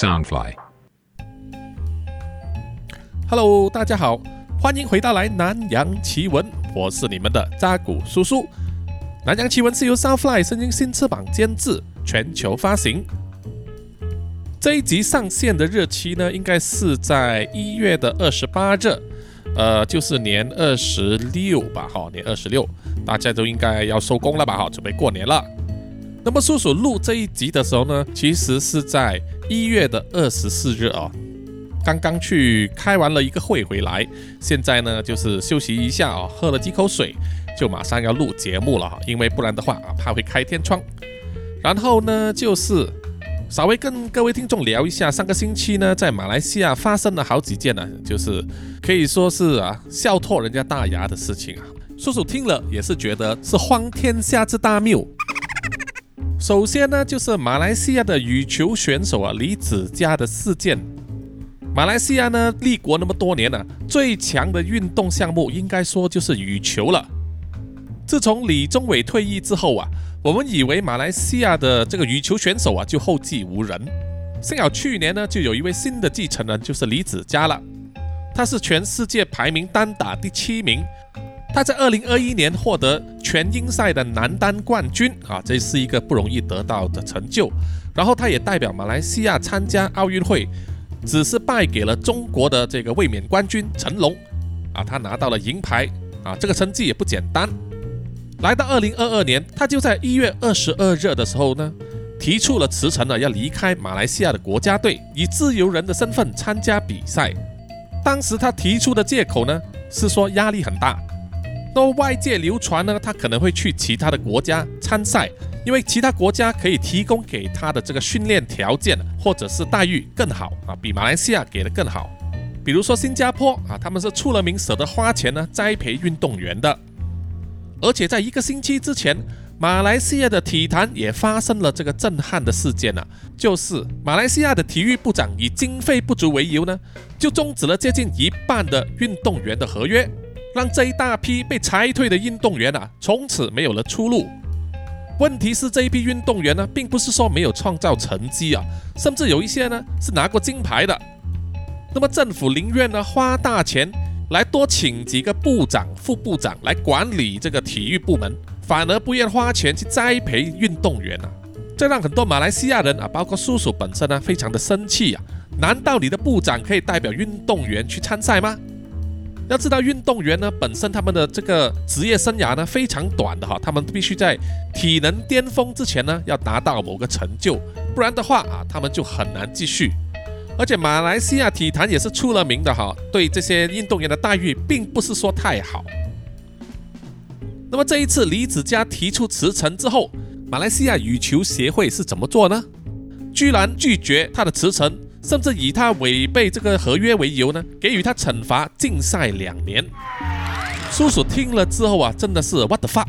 Soundfly。Hello，大家好，欢迎回到来南洋奇闻，我是你们的扎古叔叔。南洋奇闻是由 Soundfly 声音新翅膀监制，全球发行。这一集上线的日期呢，应该是在一月的二十八日，呃，就是年二十六吧，哈，年二十六，大家都应该要收工了吧，哈，准备过年了。那么叔叔录这一集的时候呢，其实是在一月的二十四日啊、刚刚去开完了一个会回来，现在呢就是休息一下啊、喝了几口水，就马上要录节目了哈，因为不然的话啊，怕会开天窗。然后呢，就是稍微跟各位听众聊一下，上个星期呢，在马来西亚发生了好几件呢，就是可以说是啊笑破人家大牙的事情啊。叔叔听了也是觉得是荒天下之大谬。首先呢，就是马来西亚的羽球选手啊李子嘉的事件。马来西亚呢，立国那么多年了、最强的运动项目应该说就是羽球了。自从李宗伟退役之后啊，我们以为马来西亚的这个羽球选手啊就后继无人。幸好去年呢，就有一位新的继承人，就是李子嘉了。他是全世界排名单打第七名，他在二零二一年获得全英赛的男单冠军啊，这是一个不容易得到的成就。然后他也代表马来西亚参加奥运会，只是败给了中国的这个卫冕冠军成龙啊，他拿到了银牌啊，这个成绩也不简单。来到二零二二年，他就在一月二十二日的时候呢，提出了辞呈了，要离开马来西亚的国家队，以自由人的身份参加比赛。当时他提出的借口呢，是说压力很大。那外界流传呢，他可能会去其他的国家参赛，因为其他国家可以提供给他的这个训练条件或者是待遇更好啊，比马来西亚给的更好。比如说新加坡啊，他们是出了名舍得花钱呢栽培运动员的。而且在一个星期之前，马来西亚的体坛也发生了这个震撼的事件啊，就是马来西亚的体育部长以经费不足为由呢，就终止了接近一半的运动员的合约，让这一大批被裁退的运动员啊，从此没有了出路。问题是这一批运动员呢，并不是说没有创造成绩啊，甚至有一些呢是拿过金牌的。那么政府宁愿呢花大钱来多请几个部长、副部长来管理这个体育部门，反而不愿花钱去栽培运动员啊，这让很多马来西亚人啊，包括叔叔本身呢，非常的生气啊。难道你的部长可以代表运动员去参赛吗？要知道，运动员呢本身他们的这个职业生涯呢非常短的哈，他们必须在体能巅峰之前呢要达到某个成就，不然的话啊，他们就很难继续。而且马来西亚体坛也是出了名的哈，对这些运动员的待遇并不是说太好。那么这一次李子嘉提出辞呈之后，马来西亚羽球协会是怎么做呢？居然拒绝他的辞呈，甚至以他违背这个合约为由呢，给予他惩罚禁赛两年。叔叔听了之后啊，真的是 what the fuck，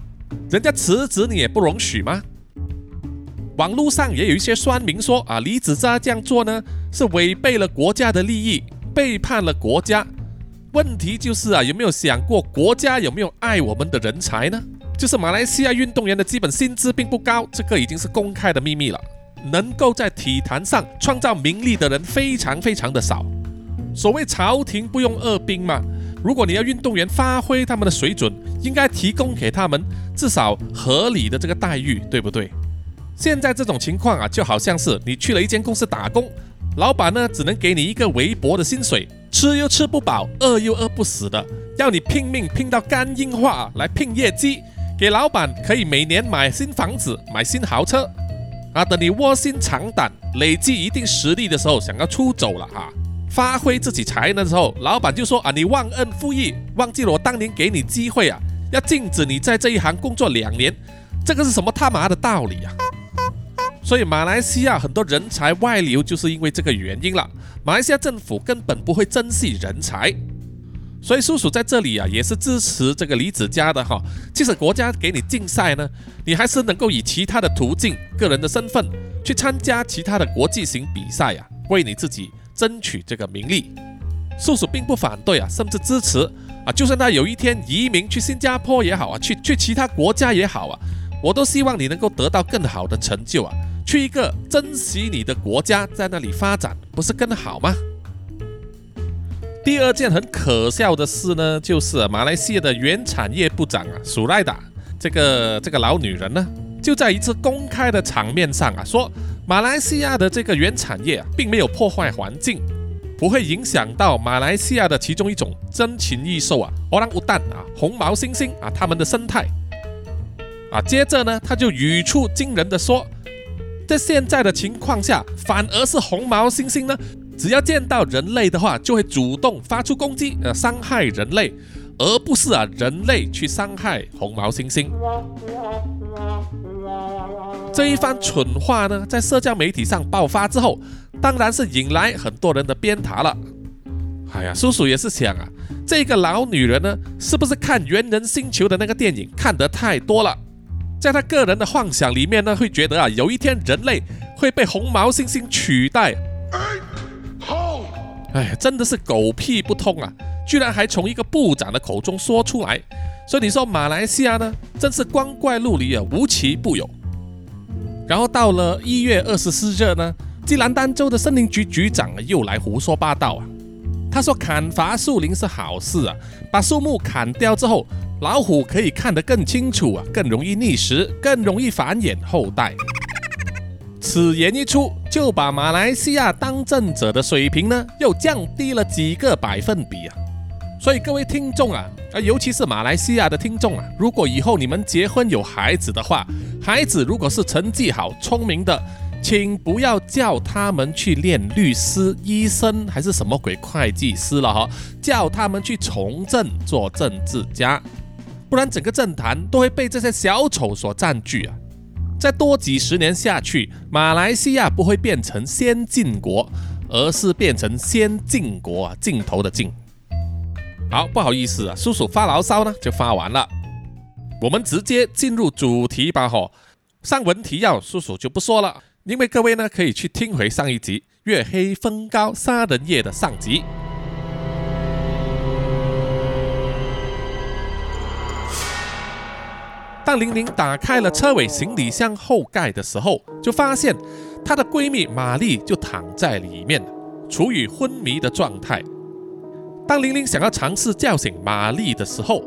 人家辞职你也不容许吗？网络上也有一些酸民说啊，李子扎这样做呢，是违背了国家的利益，背叛了国家。问题就是啊，有没有想过国家有没有爱我们的人才呢？就是马来西亚运动员的基本薪资并不高，这个已经是公开的秘密了。能够在体坛上创造名利的人非常非常的少。所谓朝廷不用饿兵嘛，如果你要运动员发挥他们的水准，应该提供给他们至少合理的这个待遇，对不对？现在这种情况啊，就好像是你去了一间公司打工，老板呢只能给你一个微薄的薪水，吃又吃不饱，饿又饿不死的，要你拼命拼到肝硬化来拼业绩，给老板可以每年买新房子、买新豪车，啊，等你卧薪尝胆、累积一定实力的时候，想要出走了哈、发挥自己才能的时候，老板就说啊，你忘恩负义，忘记了我当年给你机会啊，要禁止你在这一行工作两年，这个是什么他妈的道理啊？所以马来西亚很多人才外流，就是因为这个原因了。马来西亚政府根本不会珍惜人才，所以叔叔在这里啊，也是支持这个李子嘉的哈。即使国家给你禁赛呢，你还是能够以其他的途径、个人的身份去参加其他的国际型比赛呀、为你自己争取这个名利。叔叔并不反对啊，甚至支持啊。就算他有一天移民去新加坡也好啊，去去其他国家也好啊，我都希望你能够得到更好的成就啊。去一个珍惜你的国家，在那里发展，不是更好吗？第二件很可笑的事呢，就是马来西亚的原产业部长啊，苏赖达这个这个老女人呢，就在一次公开的场面上啊，说马来西亚的这个原产业啊，并没有破坏环境。不会影响到马来西亚的其中一种珍禽异兽啊，欧朗乌蛋啊，红毛猩猩啊，它们的生态啊。接着呢，他就语出惊人的说，在现在的情况下，反而是红毛猩猩呢，只要见到人类的话，就会主动发出攻击，呃，伤害人类，而不是啊，人类去伤害红毛猩猩。这一番蠢话呢，在社交媒体上爆发之后。当然是引来很多人的鞭挞了。哎呀，叔叔也是想啊，这个老女人呢，是不是看《猿人星球》的那个电影看得太多了？在她个人的幻想里面呢，会觉得啊，有一天人类会被红毛猩猩取代。哎真的是狗屁不通啊！居然还从一个部长的口中说出来。所以你说马来西亚呢，真是光怪陆离啊，无奇不有。然后到了一月二十四日呢？吉兰丹州的森林局局长又来胡说八道啊！他说砍伐树林是好事啊，把树木砍掉之后，老虎可以看得更清楚啊，更容易觅食，更容易繁衍后代。此言一出，就把马来西亚当政者的水平呢，又降低了几个百分比啊！所以各位听众啊，啊，尤其是马来西亚的听众啊，如果以后你们结婚有孩子的话，孩子如果是成绩好、聪明的。请不要叫他们去练律师、医生还是什么鬼会计师了哈，叫他们去从政做政治家，不然整个政坛都会被这些小丑所占据啊！再多几十年下去，马来西亚不会变成先进国，而是变成先进国啊，镜头的镜。好，不好意思啊，叔叔发牢骚呢就发完了，我们直接进入主题吧吼。上文提要，叔叔就不说了。因为各位呢，可以去听回上一集《月黑风高杀人夜》的上集。当玲玲打开了车尾行李箱后盖的时候，就发现她的闺蜜玛丽就躺在里面，处于昏迷的状态。当玲玲想要尝试叫醒玛丽的时候，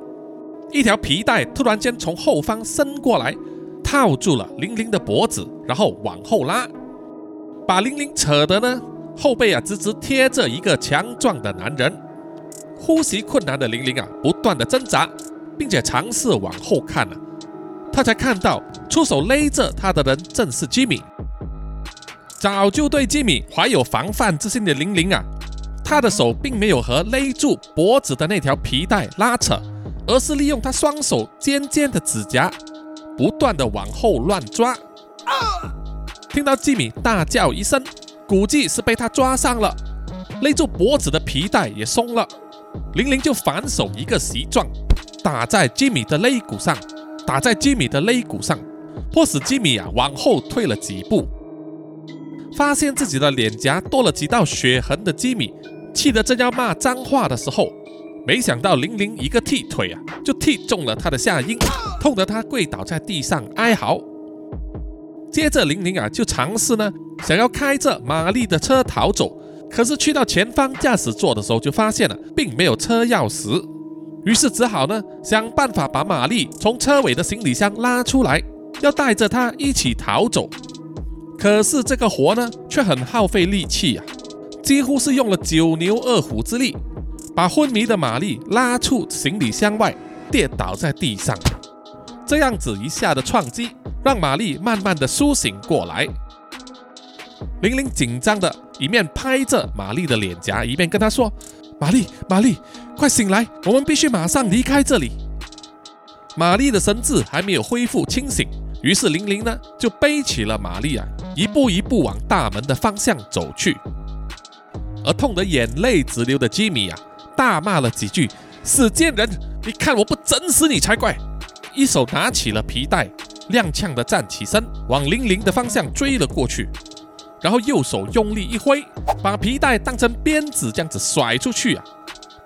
一条皮带突然间从后方伸过来。套住了玲玲的脖子，然后往后拉，把玲玲扯得呢后背啊直直贴着一个强壮的男人，呼吸困难的玲玲啊不断的挣扎，并且尝试往后看了，他才看到出手勒着他的人正是吉米。早就对吉米怀有防范之心的玲玲啊，她的手并没有和勒住脖子的那条皮带拉扯，而是利用她双手尖尖的指甲。不断的往后乱抓，听到吉米大叫一声，估计是被他抓伤了，勒住脖子的皮带也松了，玲玲就反手一个袭撞，打在吉米的肋骨上，打在吉米的肋骨上，迫使吉米啊往后退了几步。发现自己的脸颊多了几道血痕的吉米，气得正要骂脏话的时候。没想到玲玲一个踢腿啊，就踢中了他的下阴，痛得他跪倒在地上哀嚎。接着玲玲啊就尝试呢，想要开着玛丽的车逃走，可是去到前方驾驶座的时候，就发现了并没有车钥匙，于是只好呢想办法把玛丽从车尾的行李箱拉出来，要带着她一起逃走。可是这个活呢却很耗费力气啊，几乎是用了九牛二虎之力。把昏迷的玛丽拉出行李箱外，跌倒在地上。这样子一下的撞击，让玛丽慢慢的苏醒过来。玲玲紧张的一面拍着玛丽的脸颊，一面跟她说：“玛丽，玛丽，快醒来，我们必须马上离开这里。”玛丽的神智还没有恢复清醒，于是玲玲呢就背起了玛丽啊，一步一步往大门的方向走去。而痛得眼泪直流的吉米啊。大骂了几句，死贱人！你看我不整死你才怪！一手拿起了皮带，踉跄的站起身，往玲玲的方向追了过去。然后右手用力一挥，把皮带当成鞭子这样子甩出去啊！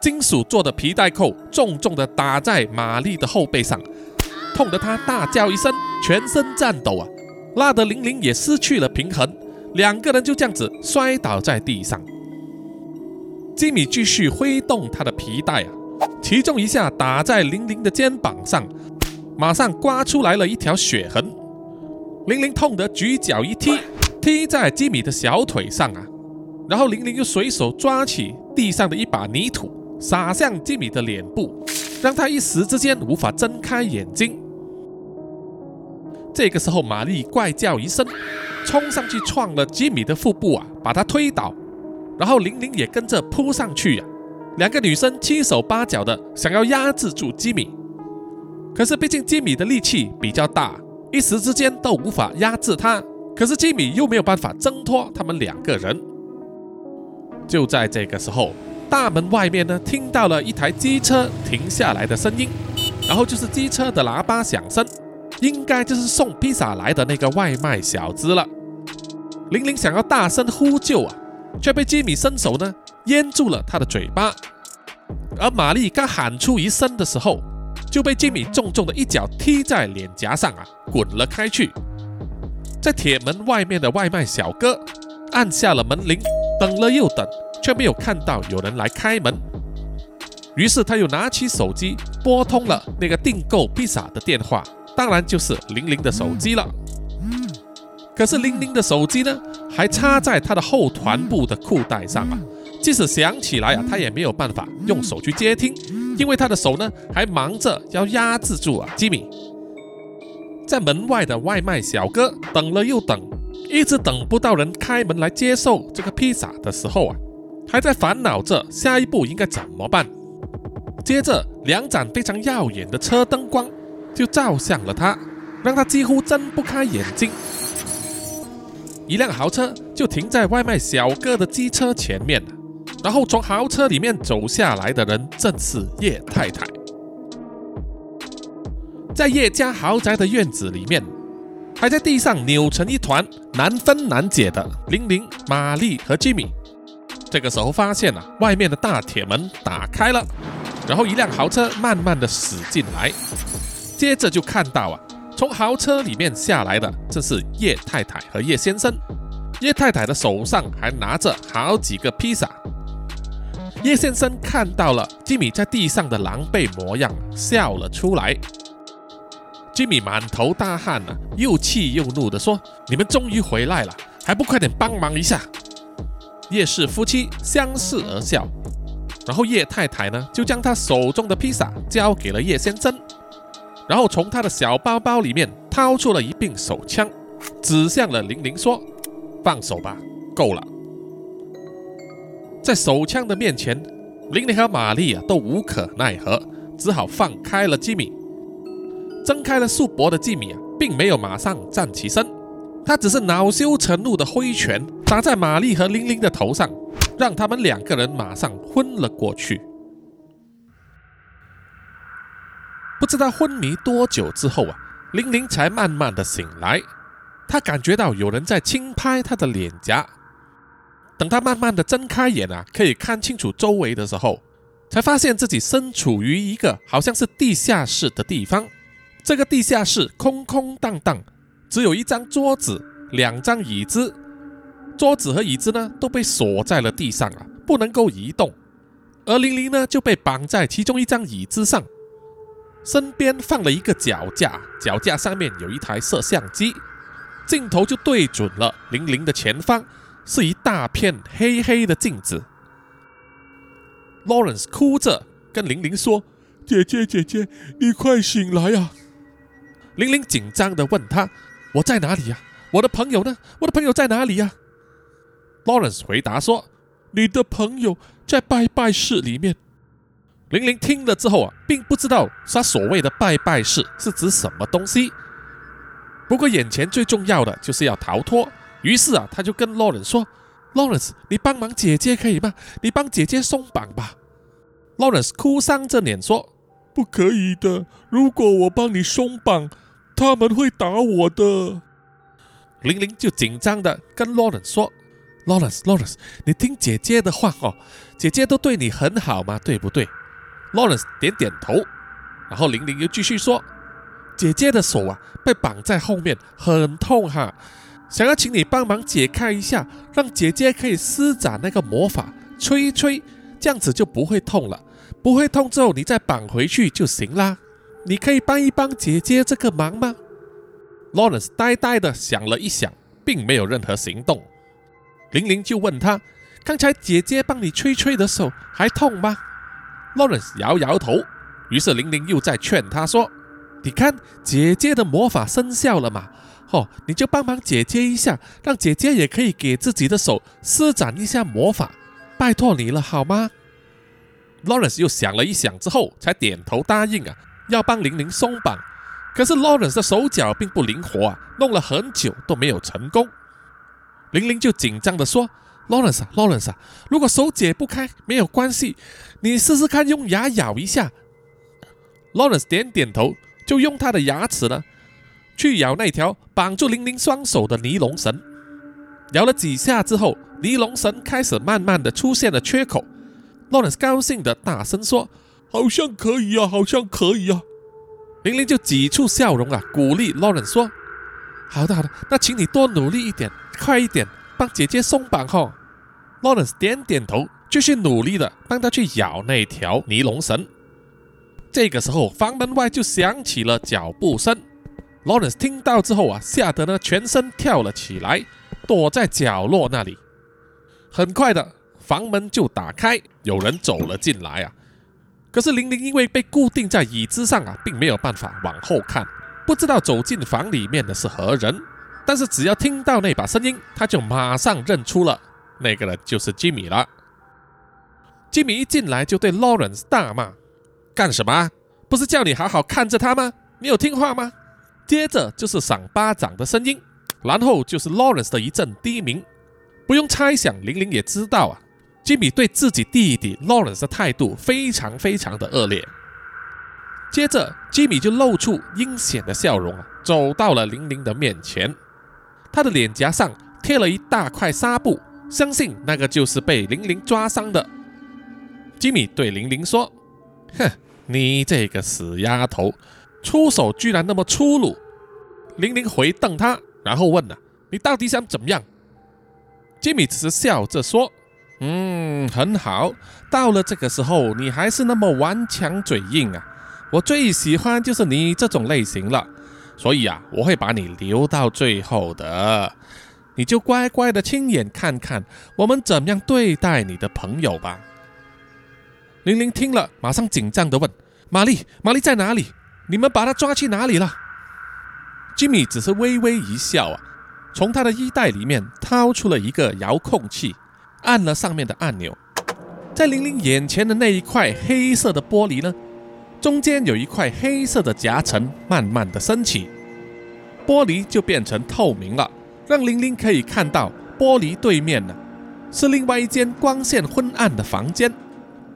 金属做的皮带扣重重的打在玛丽的后背上，痛得她大叫一声，全身颤抖啊！拉得玲玲也失去了平衡，两个人就这样子摔倒在地上。吉米继续挥动他的皮带啊，其中一下打在玲玲的肩膀上，马上刮出来了一条血痕。玲玲痛得举脚一踢，踢在吉米的小腿上啊，然后玲玲又随手抓起地上的一把泥土，撒向吉米的脸部，让他一时之间无法睁开眼睛。这个时候，玛丽怪叫一声，冲上去撞了吉米的腹部啊，把他推倒，然后玲玲也跟着扑上去呀。两个女生七手八脚的想要压制住吉米，可是毕竟吉米的力气比较大。一时之间都无法压制他，可是吉米又没有办法挣脱他们两个人。就在这个时候，大门外面呢听到了一台机车停下来的声音，然后就是机车的喇叭响声，应该就是送披萨来的那个外卖小子了。玲玲想要大声呼救啊，却被吉米伸手呢淹住了他的嘴巴，而玛丽刚喊出一声的时候。就被吉米重重的一脚踢在脸颊上啊，滚了开去。在铁门外面的外卖小哥按下了门铃，等了又等，却没有看到有人来开门。于是他又拿起手机拨通了那个订购披萨的电话，当然就是玲玲的手机了。可是玲玲的手机呢，还插在他的后臀部的裤带上啊，即使想起来啊，他也没有办法用手去接听。因为他的手呢，还忙着要压制住啊，吉米。在门外的外卖小哥等了又等，一直等不到人开门来接受这个披萨的时候啊，还在烦恼着下一步应该怎么办。接着，两盏非常耀眼的车灯光就照向了他，让他几乎睁不开眼睛。一辆豪车就停在外卖小哥的机车前面。然后从豪车里面走下来的人正是叶太太，在叶家豪宅的院子里面，还在地上扭成一团、难分难解的玲玲、玛丽和吉米。这个时候发现啊，外面的大铁门打开了，然后一辆豪车慢慢的驶进来，接着就看到啊，从豪车里面下来的正是叶太太和叶先生。叶太太的手上还拿着好几个披萨。叶先生看到了吉米在地上的狼狈模样，笑了出来。吉米满头大汗啊，又气又怒地说：“你们终于回来了，还不快点帮忙一下？”叶氏夫妻相视而笑，然后叶太太呢，就将她手中的披萨交给了叶先生，然后从他的小包包里面掏出了一柄手枪，指向了玲玲说：“放手吧，够了。”在手枪的面前，玲玲和玛丽啊都无可奈何，只好放开了吉米。睁开了束脖的吉米啊，并没有马上站起身，他只是恼羞成怒的挥拳打在玛丽和玲玲的头上，让他们两个人马上昏了过去。不知道昏迷多久之后啊，玲玲才慢慢的醒来，她感觉到有人在轻拍她的脸颊。等她慢慢的睁开眼啊，可以看清楚周围的时候，才发现自己身处于一个好像是地下室的地方。这个地下室空空荡荡，只有一张桌子、两张椅子。桌子和椅子呢都被锁在了地上啊，不能够移动。而玲玲呢就被绑在其中一张椅子上，身边放了一个脚架，脚架上面有一台摄像机，镜头就对准了玲玲的前方。是一大片黑黑的镜子。Lawrence 哭着跟玲玲说：“姐姐，姐姐，你快醒来呀！”玲玲紧张的问他：“我在哪里呀？我的朋友呢？我的朋友在哪里呀？”Lawrence 回答说：“你的朋友在拜拜室里面。”玲玲听了之后啊，并不知道他所谓的拜拜室是指什么东西。不过眼前最重要的就是要逃脱。于是啊，他就跟 Lawrence 说：“Lawrence，你帮忙姐姐可以吗？你帮姐姐松绑吧。”Lawrence 哭丧着脸说：“不可以的，如果我帮你松绑，他们会打我的。”玲玲就紧张的跟 Lawrence 说：“Lawrence，Lawrence，你听姐姐的话哦，姐姐都对你很好嘛，对不对？”Lawrence 点点头，然后玲玲又继续说：“姐姐的手啊被绑在后面，很痛哈，想要请你帮忙解开一下，让姐姐可以施展那个魔法，吹一吹，这样子就不会痛了。不会痛之后，你再绑回去就行啦。你可以帮一帮姐姐这个忙吗？Lawrence 呆呆的想了一想，并没有任何行动。玲玲就问他：“刚才姐姐帮你吹吹的手还痛吗？”Lawrence 摇摇头。于是玲玲又在劝他说：“你看姐姐的魔法生效了嘛？哦，你就帮忙姐姐一下，让姐姐也可以给自己的手施展一下魔法，拜托你了，好吗？”Lawrence 又想了一想之后，才点头答应啊。要帮玲玲松绑，可是 Lawrence 的手脚并不灵活啊，弄了很久都没有成功。玲玲就紧张的说：“Lawrence，Lawrence 啊，如果手解不开，没有关系，你试试看用牙咬一下。”Lawrence 点点头，就用他的牙齿呢，去咬那条绑住玲玲双手的尼龙绳。咬了几下之后，尼龙绳开始慢慢的出现了缺口。Lawrence 高兴的大声说。好像可以啊，好像可以啊！玲玲就挤出笑容啊，鼓励 Lawrence 说：“好的，好的，那请你多努力一点，快一点，帮姐姐松绑哈。”Lawrence 点点头，继续努力的帮她去咬那条尼龙绳。这个时候，房门外就响起了脚步声。Lawrence 听到之后啊，吓得呢全身跳了起来，躲在角落那里。很快的，房门就打开，有人走了进来啊。可是玲玲因为被固定在椅子上啊，并没有办法往后看，不知道走进房里面的是何人。但是只要听到那把声音，他就马上认出了那个人就是吉米了。吉米一进来就对 Lawrence 大骂：“干什么？不是叫你好好看着他吗？你有听话吗？”接着就是赏巴掌的声音，然后就是 Lawrence 的一阵低鸣。不用猜想，玲玲也知道啊。吉米对自己弟弟 Lawrence 的态度非常非常的恶劣。接着，吉米就露出阴险的笑容啊，走到了玲玲的面前。他的脸颊上贴了一大块纱布，相信那个就是被玲玲抓伤的。吉米对玲玲说：“哼，你这个死丫头，出手居然那么粗鲁。”玲玲回瞪他，然后问了：“你到底想怎么样？”吉米只是笑着说。嗯，很好。到了这个时候，你还是那么顽强嘴硬啊！我最喜欢就是你这种类型了，所以啊，我会把你留到最后的。你就乖乖的亲眼看看我们怎么样对待你的朋友吧。玲玲听了，马上紧张的问：“玛丽，玛丽在哪里？你们把她抓去哪里了？”吉米只是微微一笑啊，从他的衣袋里面掏出了一个遥控器。按了上面的按钮，在玲玲眼前的那一块黑色的玻璃呢，中间有一块黑色的夹层慢慢的升起，玻璃就变成透明了，让玲玲可以看到玻璃对面呢是另外一间光线昏暗的房间，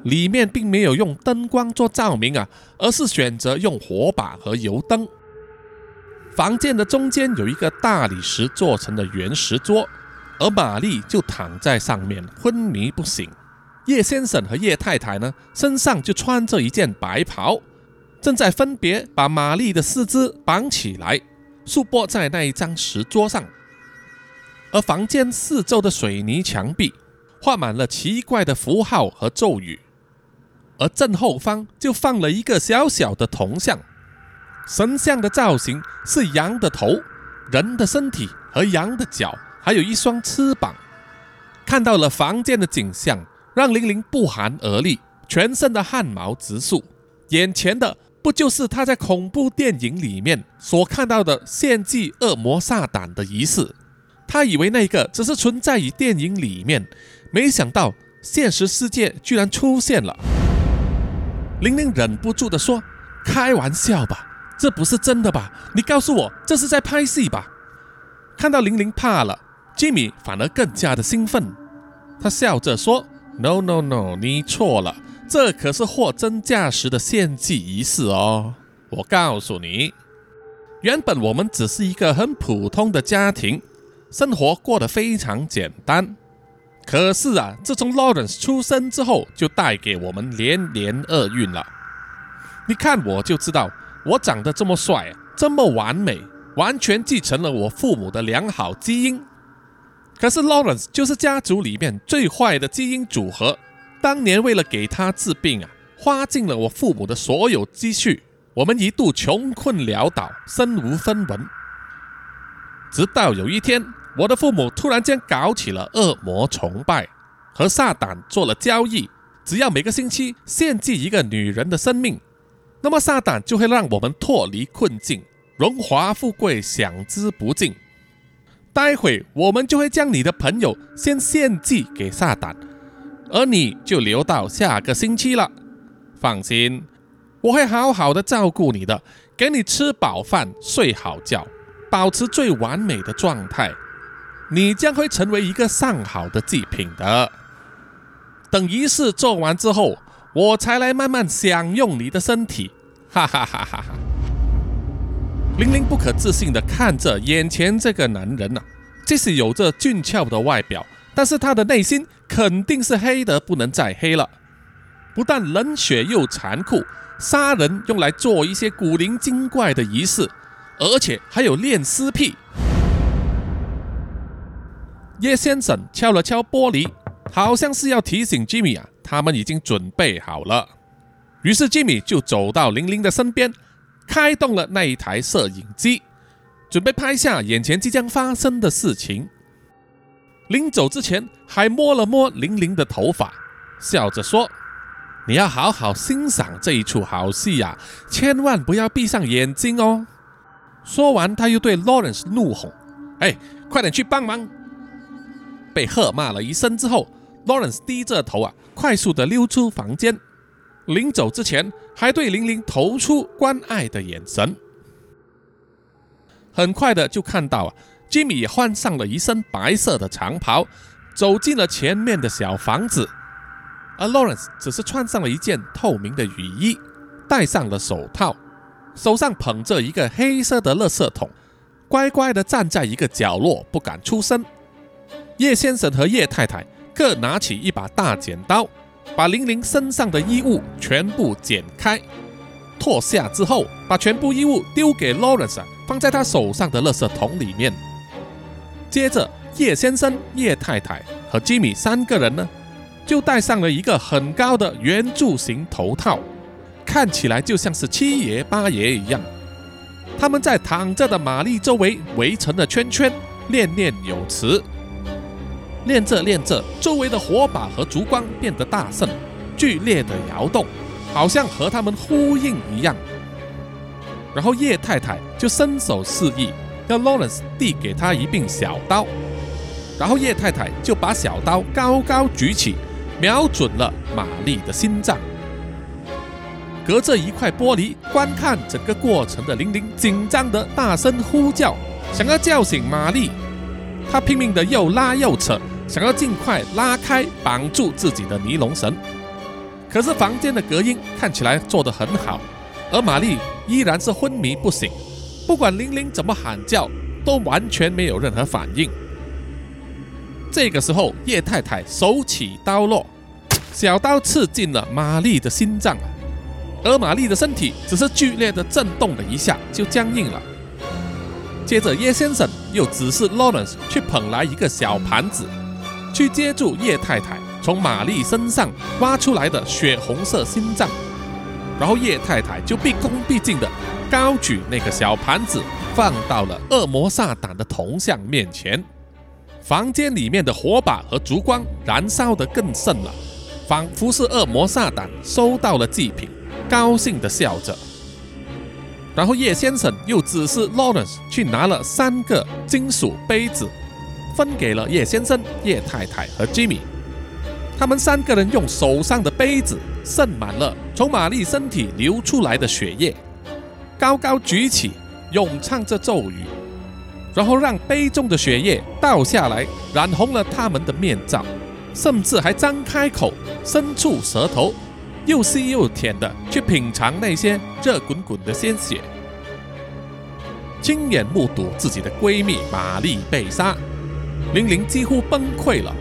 里面并没有用灯光做照明啊，而是选择用火把和油灯。房间的中间有一个大理石做成的圆石桌。而玛丽就躺在上面昏迷不醒。叶先生和叶太太呢，身上就穿着一件白袍，正在分别把玛丽的四肢绑起来，束缚在那一张石桌上。而房间四周的水泥墙壁画满了奇怪的符号和咒语，而正后方就放了一个小小的铜像，神像的造型是羊的头、人的身体和羊的脚。还有一双翅膀，看到了房间的景象，让玲玲不寒而栗，全身的汗毛直竖。眼前的不就是他在恐怖电影里面所看到的献祭恶魔撒旦的仪式？她以为那个只是存在于电影里面，没想到现实世界居然出现了。玲玲忍不住的说：“开玩笑吧，这不是真的吧？你告诉我，这是在拍戏吧？”看到玲玲怕了。吉米反而更加的兴奋，他笑着说：“No No No，你错了，这可是货真价实的献祭仪式哦。我告诉你，原本我们只是一个很普通的家庭，生活过得非常简单。可是啊，自从 Lawrence 出生之后，就带给我们连连厄运了。你看我就知道，我长得这么帅，这么完美，完全继承了我父母的良好基因。可是 Lawrence 就是家族里面最坏的基因组合。当年为了给他治病啊，花尽了我父母的所有积蓄，我们一度穷困潦倒，身无分文。直到有一天，我的父母突然间搞起了恶魔崇拜，和撒旦做了交易，只要每个星期献祭一个女人的生命，那么撒旦就会让我们脱离困境，荣华富贵享之不尽。待会我们就会将你的朋友先献祭给撒旦，而你就留到下个星期了。放心，我会好好的照顾你的，给你吃饱饭，睡好觉。保持最完美的状态，你将会成为一个上好的祭品的。等仪式做完之后，我才来慢慢享用你的身体。哈哈哈哈哈！玲玲不可置信地看着眼前这个男人呐，即使有着俊俏的外表，但是他的内心肯定是黑得不能再黑了。不但冷血又残酷，杀人用来做一些古灵精怪的仪式。而且还有恋尸癖。叶先生敲了敲玻璃，好像是要提醒吉米啊，他们已经准备好了。于是吉米就走到玲玲的身边，开动了那一台摄影机，准备拍下眼前即将发生的事情。临走之前，还摸了摸玲玲的头发，笑着说：“你要好好欣赏这一出好戏呀，千万不要闭上眼睛哦。”说完，他又对 Lawrence 怒吼：“哎，快点去帮忙！”被喝骂了一声之后，Lawrence 低着头啊，快速的溜出房间。临走之前，还对玲玲投出关爱的眼神。很快的就看到啊吉米换上了一身白色的长袍，走进了前面的小房子，而 Lawrence 只是穿上了一件透明的雨衣，戴上了手套。手上捧着一个黑色的垃圾桶，乖乖的站在一个角落，不敢出声。叶先生和叶太太各拿起一把大剪刀，把玲玲身上的衣物全部剪开、脱下之后，把全部衣物丢给 Lawrence，放在他手上的垃圾桶里面。接着，叶先生、叶太太和吉米三个人呢，就戴上了一个很高的圆柱形头套。看起来就像是七爷八爷一样，他们在躺着的玛丽周围围成了圈圈，念念有词。练着练着，周围的火把和烛光变得大盛，剧烈的摇动，好像和他们呼应一样。然后叶太太就伸手示意，要 Lawrence 递给他一柄小刀，然后叶太太就把小刀高高举起，瞄准了玛丽的心脏。隔着一块玻璃观看整个过程的玲玲紧张的大声呼叫，想要叫醒玛丽。他拼命的又拉又扯，想要尽快拉开绑住自己的尼龙绳。可是房间的隔音看起来做得很好，而玛丽依然是昏迷不醒。不管玲玲怎么喊叫，都完全没有任何反应。这个时候，叶太太手起刀落，小刀刺进了玛丽的心脏。而玛丽的身体只是剧烈的震动了一下，就僵硬了。接着，叶先生又指示 Lawrence 去捧来一个小盘子，去接住叶太太从玛丽身上挖出来的血红色心脏。然后，叶太太就毕恭毕敬的高举那个小盘子，放到了恶魔撒旦的铜像面前。房间里面的火把和烛光燃烧得更盛了，仿佛是恶魔撒旦收到了祭品。高兴地笑着，然后叶先生又指示 Lawrence 去拿了三个金属杯子，分给了叶先生、叶太太和 Jimmy。他们三个人用手上的杯子盛满了从玛丽身体流出来的血液，高高举起，咏唱着咒语，然后让杯中的血液倒下来，染红了他们的面罩，甚至还张开口，伸出舌头。又吸又舔的去品尝那些热滚滚的鲜血，亲眼目睹自己的闺蜜玛丽被杀，玲玲几乎崩溃了。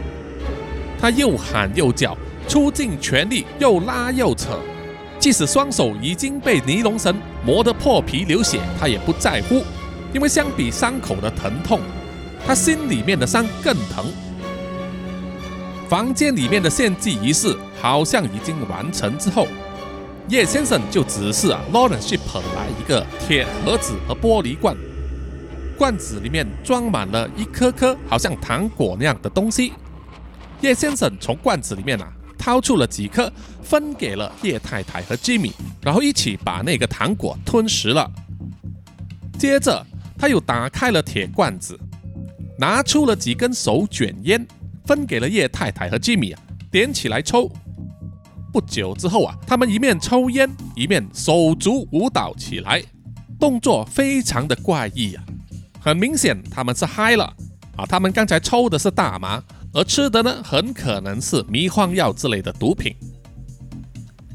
她又喊又叫，出尽全力又拉又扯，即使双手已经被尼龙绳磨得破皮流血，她也不在乎，因为相比伤口的疼痛，她心里面的伤更疼。房间里面的献祭仪式好像已经完成之后，叶先生就指示啊，Lawrence 去捧来一个铁盒子和玻璃罐，罐子里面装满了一颗颗好像糖果那样的东西。叶先生从罐子里面啊。掏出了几颗，分给了叶太太和吉米，然后一起把那个糖果吞食了。接着，他又打开了铁罐子，拿出了几根手卷烟，分给了叶太太和吉米啊，点起来抽。不久之后啊，他们一面抽烟，一面手足舞蹈起来，动作非常的怪异啊。很明显，他们是嗨了啊！他们刚才抽的是大麻。而吃的呢，很可能是迷幻药之类的毒品。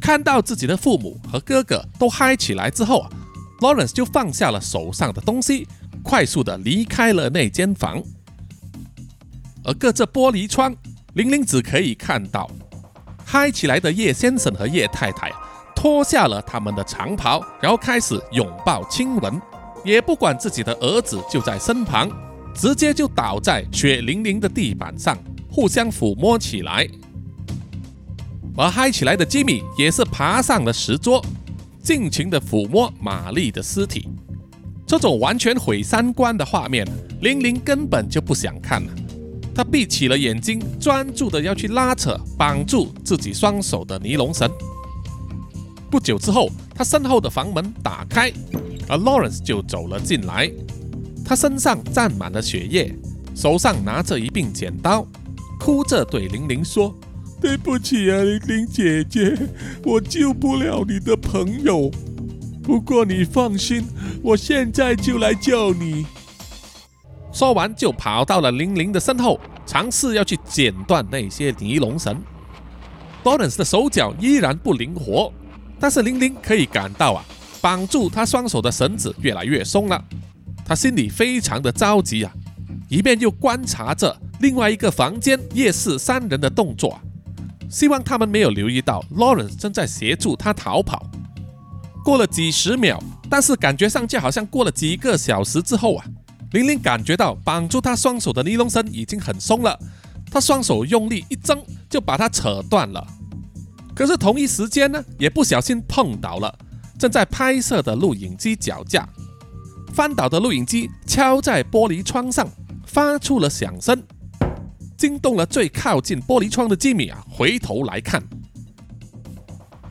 看到自己的父母和哥哥都嗨起来之后啊，Lawrence 就放下了手上的东西，快速的离开了那间房。而隔着玻璃窗，玲玲只可以看到嗨起来的叶先生和叶太太脱下了他们的长袍，然后开始拥抱亲吻，也不管自己的儿子就在身旁。直接就倒在血淋淋的地板上，互相抚摸起来。而嗨起来的吉米也是爬上了石桌，尽情的抚摸玛丽的尸体。这种完全毁三观的画面，玲玲根本就不想看了。他闭起了眼睛，专注的要去拉扯绑住自己双手的尼龙绳。不久之后，他身后的房门打开，而 Lawrence 就走了进来。他身上沾满了血液，手上拿着一柄剪刀，哭着对玲玲说：“对不起啊，玲玲姐姐，我救不了你的朋友。不过你放心，我现在就来救你。”说完，就跑到了玲玲的身后，尝试要去剪断那些尼龙绳。Lawrence 的手脚依然不灵活，但是玲玲可以感到啊，绑住他双手的绳子越来越松了。他心里非常的着急啊，一边又观察着另外一个房间夜市三人的动作，希望他们没有留意到 Lawrence 正在协助他逃跑。过了几十秒，但是感觉上就好像过了几个小时之后啊，玲玲感觉到绑住她双手的尼龙绳已经很松了，她双手用力一挣就把它扯断了。可是同一时间呢，也不小心碰倒了正在拍摄的录影机脚架。翻倒的录影机敲在玻璃窗上，发出了响声，惊动了最靠近玻璃窗的吉米啊！回头来看，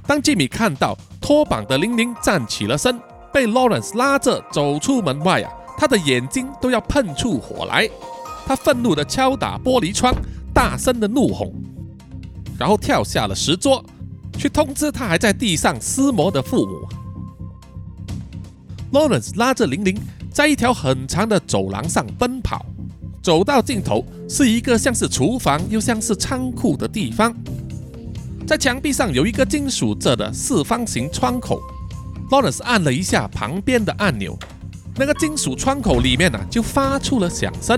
当吉米看到脱绑的玲玲站起了身，被 Lawrence 拉着走出门外啊，他的眼睛都要喷出火来。他愤怒地敲打玻璃窗，大声的怒吼，然后跳下了石桌，去通知他还在地上撕磨的父母。Lawrence 拉着玲玲在一条很长的走廊上奔跑，走到尽头是一个像是厨房又像是仓库的地方，在墙壁上有一个金属制的四方形窗口。Lawrence 按了一下旁边的按钮，那个金属窗口里面呢就发出了响声。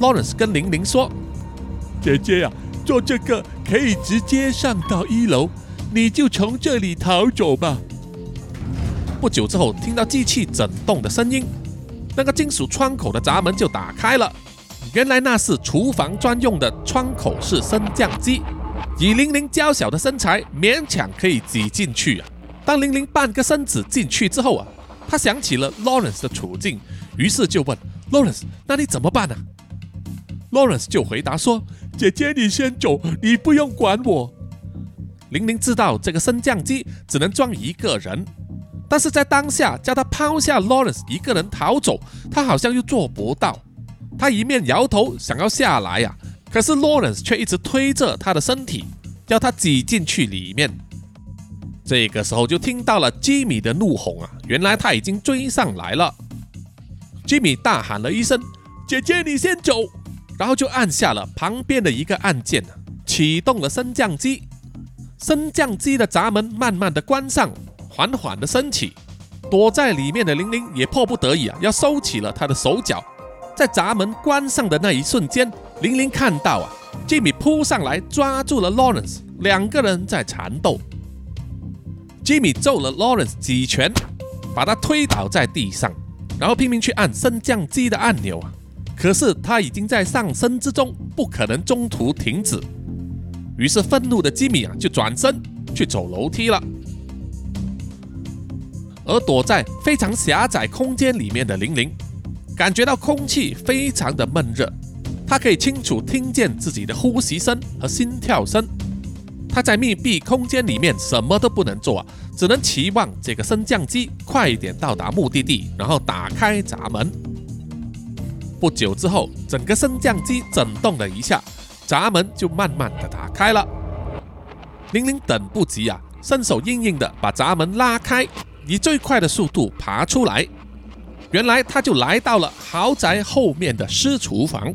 Lawrence 跟玲玲说：“姐姐呀，做这个可以直接上到一楼，你就从这里逃走吧。”不久之后，听到机器震动的声音，那个金属窗口的闸门就打开了。原来那是厨房专用的窗口式升降机，以玲玲娇小的身材，勉强可以挤进去啊。当玲玲半个身子进去之后啊，他想起了 Lawrence 的处境，于是就问 Lawrence：“ 那你怎么办呢？”Lawrence 就回答说：“姐姐，你先走，你不用管我。”玲玲知道这个升降机只能装一个人。但是在当下叫他抛下 Lawrence 一个人逃走，他好像又做不到。他一面摇头想要下来呀，可是 Lawrence 却一直推着他的身体，要他挤进去里面。这个时候就听到了吉米的怒吼啊！原来他已经追上来了。吉米大喊了一声：“姐姐，你先走！”然后就按下了旁边的一个按键，启动了升降机。升降机的闸门慢慢的关上。缓缓的升起，躲在里面的玲玲也迫不得已啊，要收起了她的手脚。在闸门关上的那一瞬间，玲玲看到啊，吉米扑上来抓住了 Lawrence，两个人在缠斗。吉米揍了 Lawrence 几拳，把他推倒在地上，然后拼命去按升降机的按钮啊。可是他已经在上升之中，不可能中途停止。于是愤怒的吉米啊，就转身去走楼梯了。而躲在非常狭窄空间里面的玲玲，感觉到空气非常的闷热，她可以清楚听见自己的呼吸声和心跳声。他在密闭空间里面什么都不能做，只能期望这个升降机快一点到达目的地，然后打开闸门。不久之后，整个升降机震动了一下，闸门就慢慢的打开了。玲玲等不及啊，伸手硬硬的把闸门拉开。以最快的速度爬出来，原来他就来到了豪宅后面的私厨房。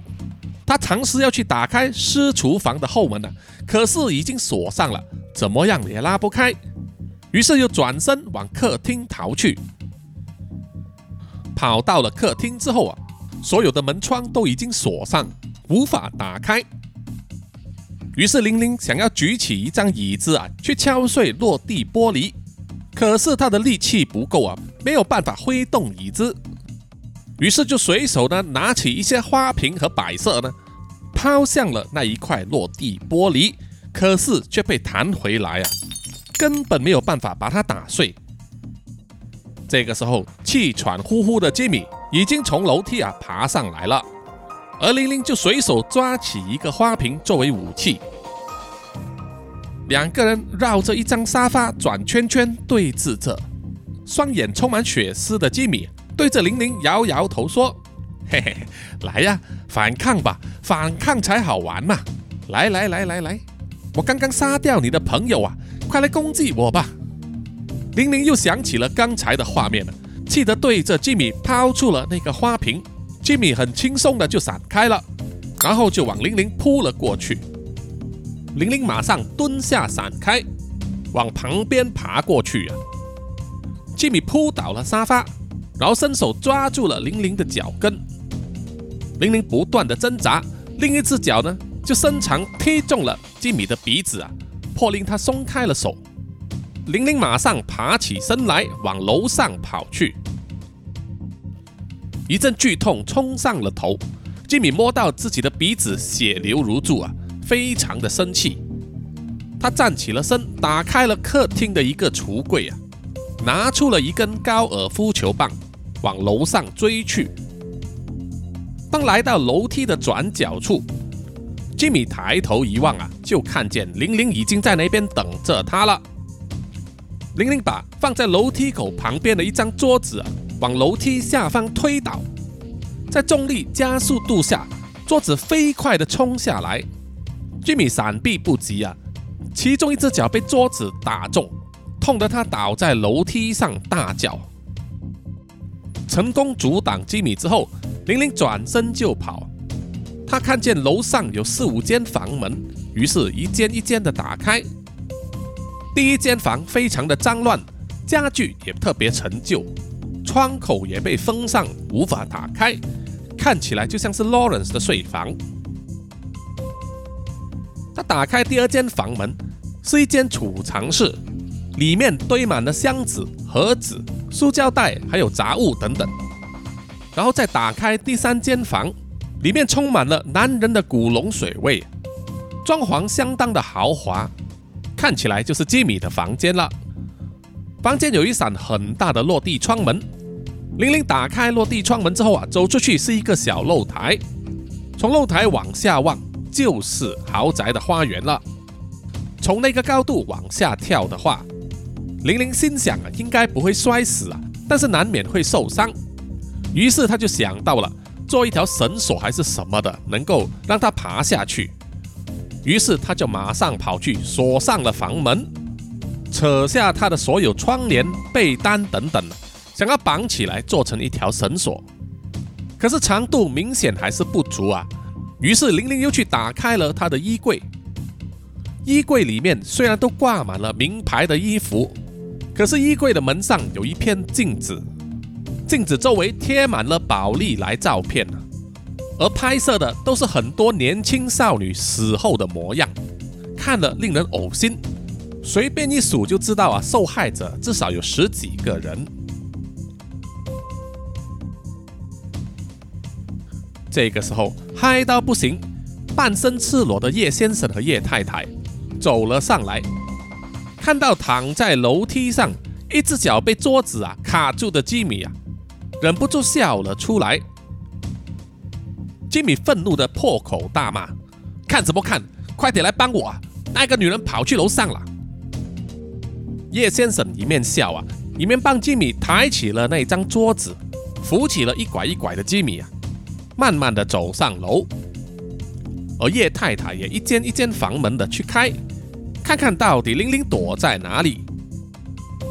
他尝试要去打开私厨房的后门呢，可是已经锁上了，怎么样也拉不开。于是又转身往客厅逃去。跑到了客厅之后啊，所有的门窗都已经锁上，无法打开。于是玲玲想要举起一张椅子啊，去敲碎落地玻璃。可是她的力气不够啊，没有办法挥动椅子，于是就随手呢拿起一些花瓶和摆设呢，抛向了那一块落地玻璃，可是却被弹回来啊，根本没有办法把它打碎。这个时候，气喘呼呼的吉米已经从楼梯啊爬上来了，而玲玲就随手抓起一个花瓶作为武器。两个人绕着一张沙发转圈圈对峙着，双眼充满血丝的吉米对着玲玲摇摇头说：“嘿嘿，来呀，反抗吧，反抗才好玩嘛！来来来来来，我刚刚杀掉你的朋友啊，快来攻击我吧！”玲玲又想起了刚才的画面了，气得对着吉米抛出了那个花瓶，吉米很轻松的就闪开了，然后就往玲玲扑了过去。玲玲马上蹲下闪开，往旁边爬过去啊！吉米扑倒了沙发，然后伸手抓住了玲玲的脚跟。玲玲不断的挣扎，另一只脚呢就伸长踢中了吉米的鼻子啊，迫令他松开了手。玲玲马上爬起身来，往楼上跑去。一阵剧痛冲上了头，吉米摸到自己的鼻子血流如注啊！非常的生气，他站起了身，打开了客厅的一个橱柜啊，拿出了一根高尔夫球棒，往楼上追去。当来到楼梯的转角处，吉米抬头一望啊，就看见玲玲已经在那边等着他了。玲玲把放在楼梯口旁边的一张桌子，往楼梯下方推倒，在重力加速度下，桌子飞快的冲下来。吉米闪避不及啊，其中一只脚被桌子打中，痛得他倒在楼梯上大叫。成功阻挡吉米之后，玲玲转身就跑。他看见楼上有四五间房门，于是一间一间的打开。第一间房非常的脏乱，家具也特别陈旧，窗口也被封上，无法打开，看起来就像是 Lawrence 的睡房。他打开第二间房门，是一间储藏室，里面堆满了箱子、盒子、塑胶袋，还有杂物等等。然后再打开第三间房，里面充满了男人的古龙水味，装潢相当的豪华，看起来就是吉米的房间了。房间有一扇很大的落地窗门，玲玲打开落地窗门之后啊，走出去是一个小露台，从露台往下望。就是豪宅的花园了。从那个高度往下跳的话，玲玲心想啊，应该不会摔死啊，但是难免会受伤。于是他就想到了做一条绳索还是什么的，能够让他爬下去。于是他就马上跑去锁上了房门，扯下他的所有窗帘、被单等等，想要绑起来做成一条绳索。可是长度明显还是不足啊。于是玲玲又去打开了她的衣柜，衣柜里面虽然都挂满了名牌的衣服，可是衣柜的门上有一片镜子，镜子周围贴满了宝丽来照片而拍摄的都是很多年轻少女死后的模样，看了令人呕心，随便一数就知道啊，受害者至少有十几个人。这个时候嗨到不行，半身赤裸的叶先生和叶太太走了上来，看到躺在楼梯上，一只脚被桌子啊卡住的吉米啊，忍不住笑了出来。吉米愤怒的破口大骂：“看什么看？快点来帮我啊！那个女人跑去楼上了。”叶先生一面笑啊，一面帮吉米抬起了那张桌子，扶起了一拐一拐的吉米啊。慢慢的走上楼，而叶太太也一间一间房门的去开，看看到底玲玲躲在哪里。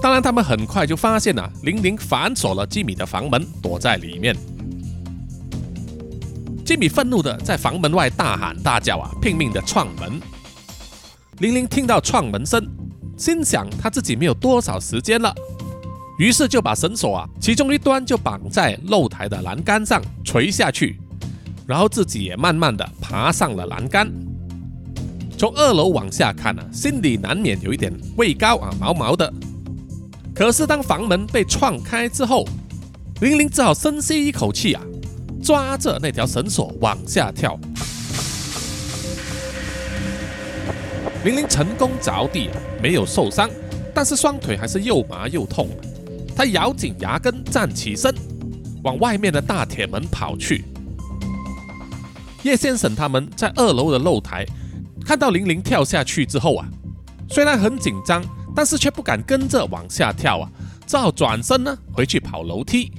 当然，他们很快就发现了玲玲反锁了吉米的房门，躲在里面。吉米愤怒的在房门外大喊大叫啊，拼命的撞门。玲玲听到撞门声，心想她自己没有多少时间了。于是就把绳索啊，其中一端就绑在露台的栏杆上垂下去，然后自己也慢慢的爬上了栏杆。从二楼往下看呢，心里难免有一点畏高啊，毛毛的。可是当房门被撞开之后，玲玲只好深吸一口气啊，抓着那条绳索往下跳。玲玲成功着地，没有受伤，但是双腿还是又麻又痛。他咬紧牙根站起身，往外面的大铁门跑去。叶先生他们在二楼的露台看到玲玲跳下去之后啊，虽然很紧张，但是却不敢跟着往下跳啊，只好转身呢回去跑楼梯。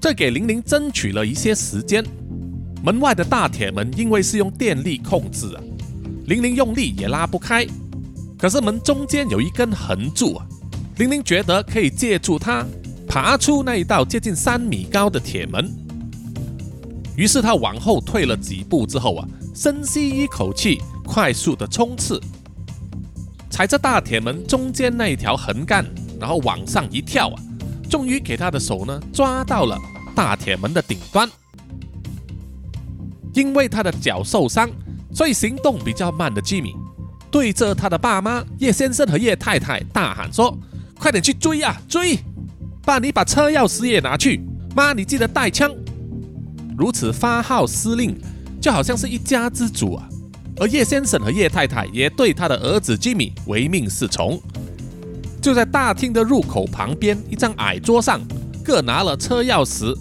这给玲玲争取了一些时间。门外的大铁门因为是用电力控制啊，玲玲用力也拉不开。可是门中间有一根横柱啊。玲玲觉得可以借助它爬出那一道接近三米高的铁门，于是她往后退了几步之后啊，深吸一口气，快速的冲刺，踩着大铁门中间那一条横杆，然后往上一跳啊，终于给他的手呢抓到了大铁门的顶端。因为他的脚受伤，所以行动比较慢的吉米对着他的爸妈叶先生和叶太太大喊说。快点去追呀！追！爸，你把车钥匙也拿去。妈，你记得带枪。如此发号施令，就好像是一家之主啊。而叶先生和叶太太也对他的儿子吉米唯命是从。就在大厅的入口旁边一张矮桌上，各拿了车钥匙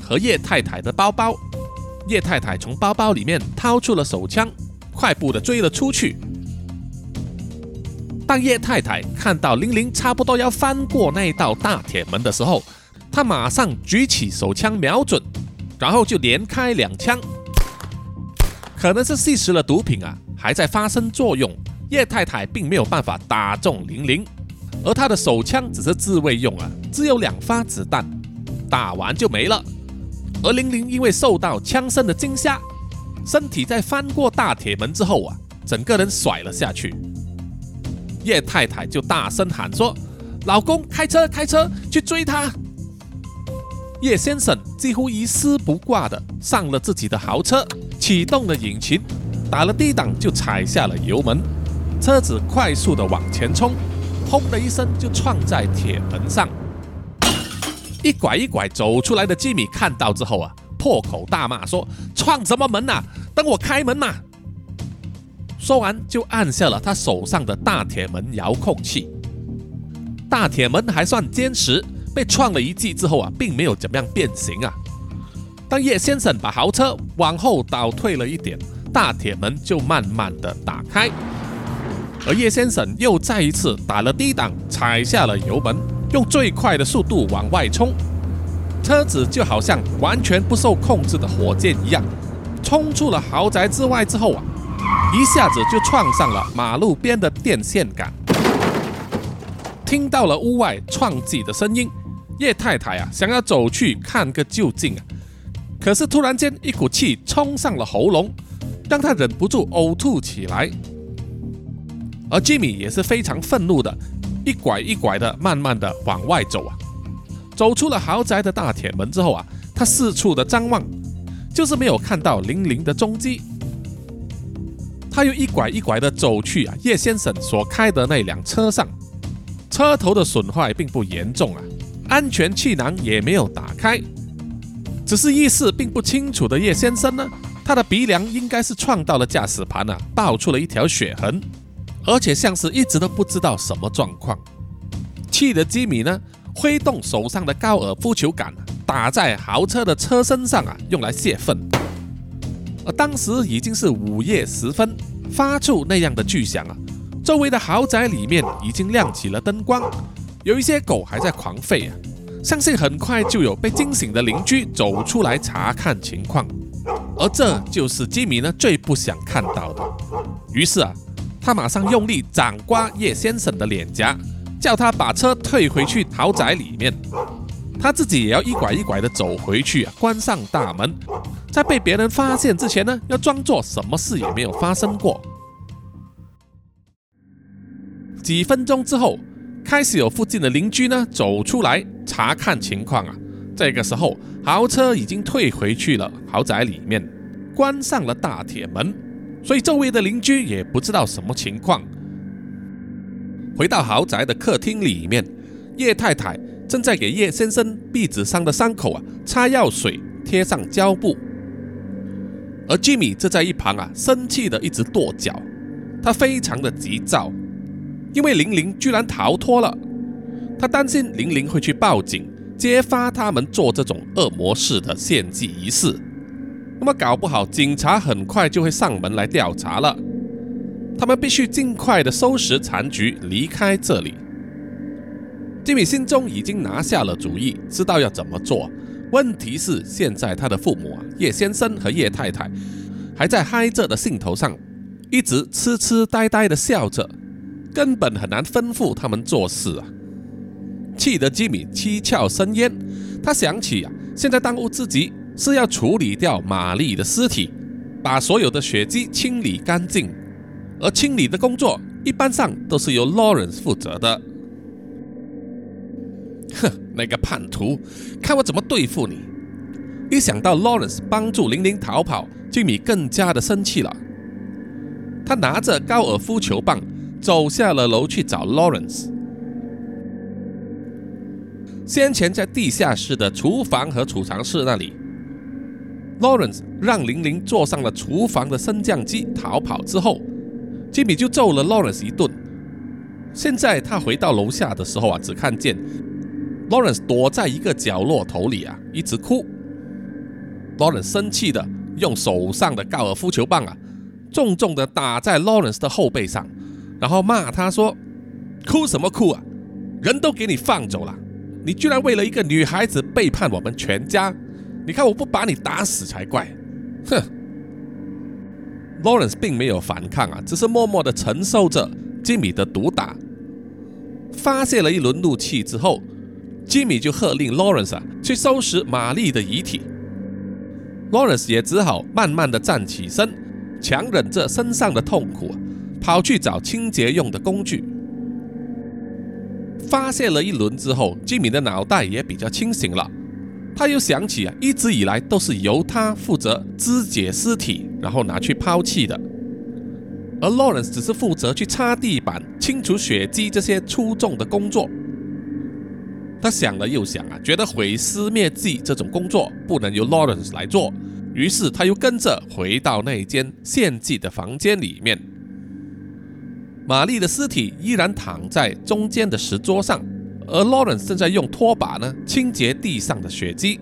和叶太太的包包。叶太太从包包里面掏出了手枪，快步的追了出去。当叶太太看到玲玲差不多要翻过那道大铁门的时候，她马上举起手枪瞄准，然后就连开两枪。可能是吸食了毒品啊，还在发生作用。叶太太并没有办法打中玲玲，而她的手枪只是自卫用啊，只有两发子弹，打完就没了。而玲玲因为受到枪声的惊吓，身体在翻过大铁门之后啊，整个人甩了下去。叶太太就大声喊说：“老公，开车，开车，去追他！”叶先生几乎一丝不挂的上了自己的豪车，启动了引擎，打了低档就踩下了油门，车子快速的往前冲，轰的一声就撞在铁门上。一拐一拐走出来的吉米看到之后啊，破口大骂说：“撞什么门呐？等我开门嘛！”说完，就按下了他手上的大铁门遥控器。大铁门还算坚实，被撞了一记之后啊，并没有怎么样变形啊。当叶先生把豪车往后倒退了一点，大铁门就慢慢的打开。而叶先生又再一次打了低档，踩下了油门，用最快的速度往外冲，车子就好像完全不受控制的火箭一样，冲出了豪宅之外之后啊。一下子就撞上了马路边的电线杆，听到了屋外撞击的声音，叶太太啊想要走去看个究竟啊，可是突然间一股气冲上了喉咙，让她忍不住呕吐起来。而吉米也是非常愤怒的，一拐一拐的慢慢的往外走啊，走出了豪宅的大铁门之后啊，他四处的张望，就是没有看到玲玲的踪迹。他又一拐一拐的走去啊叶先生所开的那辆车上，车头的损坏并不严重啊，安全气囊也没有打开，只是意识并不清楚的叶先生呢，他的鼻梁应该是撞到了驾驶盘啊，爆出了一条血痕，而且像是一直都不知道什么状况。气的吉米呢，挥动手上的高尔夫球杆打在豪车的车身上啊，用来泄愤。而当时已经是午夜时分，发出那样的巨响啊！周围的豪宅里面已经亮起了灯光，有一些狗还在狂吠啊！相信很快就有被惊醒的邻居走出来查看情况，而这就是吉米呢最不想看到的。于是啊，他马上用力掌掴叶先生的脸颊，叫他把车退回去豪宅里面。他自己也要一拐一拐的走回去啊，关上大门，在被别人发现之前呢，要装作什么事也没有发生过。几分钟之后，开始有附近的邻居呢走出来查看情况啊。这个时候，豪车已经退回去了豪宅里面，关上了大铁门，所以周围的邻居也不知道什么情况。回到豪宅的客厅里面，叶太太。正在给叶先生臂子上的伤口啊擦药水，贴上胶布，而吉米则在一旁啊生气的一直跺脚，他非常的急躁，因为玲玲居然逃脱了，他担心玲玲会去报警，揭发他们做这种恶魔式的献祭仪式，那么搞不好警察很快就会上门来调查了，他们必须尽快的收拾残局，离开这里。吉米心中已经拿下了主意，知道要怎么做。问题是，现在他的父母啊，叶先生和叶太太还在嗨着的兴头上，一直痴痴呆呆的笑着，根本很难吩咐他们做事啊！气得吉米七窍生烟。他想起啊，现在当务之急是要处理掉玛丽的尸体，把所有的血迹清理干净，而清理的工作一般上都是由 Lawrence 负责的。哼，那个叛徒，看我怎么对付你！一想到 Lawrence 帮助玲玲逃跑，吉米更加的生气了。他拿着高尔夫球棒走下了楼去找 Lawrence。先前在地下室的厨房和储藏室那里，Lawrence 让玲玲坐上了厨房的升降机逃跑之后，吉米就揍了 Lawrence 一顿。现在他回到楼下的时候啊，只看见。Lawrence 躲在一个角落头里啊，一直哭。Lawrence 生气的用手上的高尔夫球棒啊，重重的打在 Lawrence 的后背上，然后骂他说：“哭什么哭啊？人都给你放走了，你居然为了一个女孩子背叛我们全家！你看我不把你打死才怪！”哼。Lawrence 并没有反抗啊，只是默默的承受着吉米的毒打。发泄了一轮怒气之后。吉米就喝令 Lawrence 啊去收拾玛丽的遗体，Lawrence 也只好慢慢的站起身，强忍着身上的痛苦，跑去找清洁用的工具。发泄了一轮之后，吉米的脑袋也比较清醒了，他又想起啊，一直以来都是由他负责肢解尸体，然后拿去抛弃的，而 Lawrence 只是负责去擦地板、清除血迹这些粗重的工作。他想了又想啊，觉得毁尸灭迹这种工作不能由 Lawrence 来做，于是他又跟着回到那间献祭的房间里面。玛丽的尸体依然躺在中间的石桌上，而 Lawrence 正在用拖把呢清洁地上的血迹。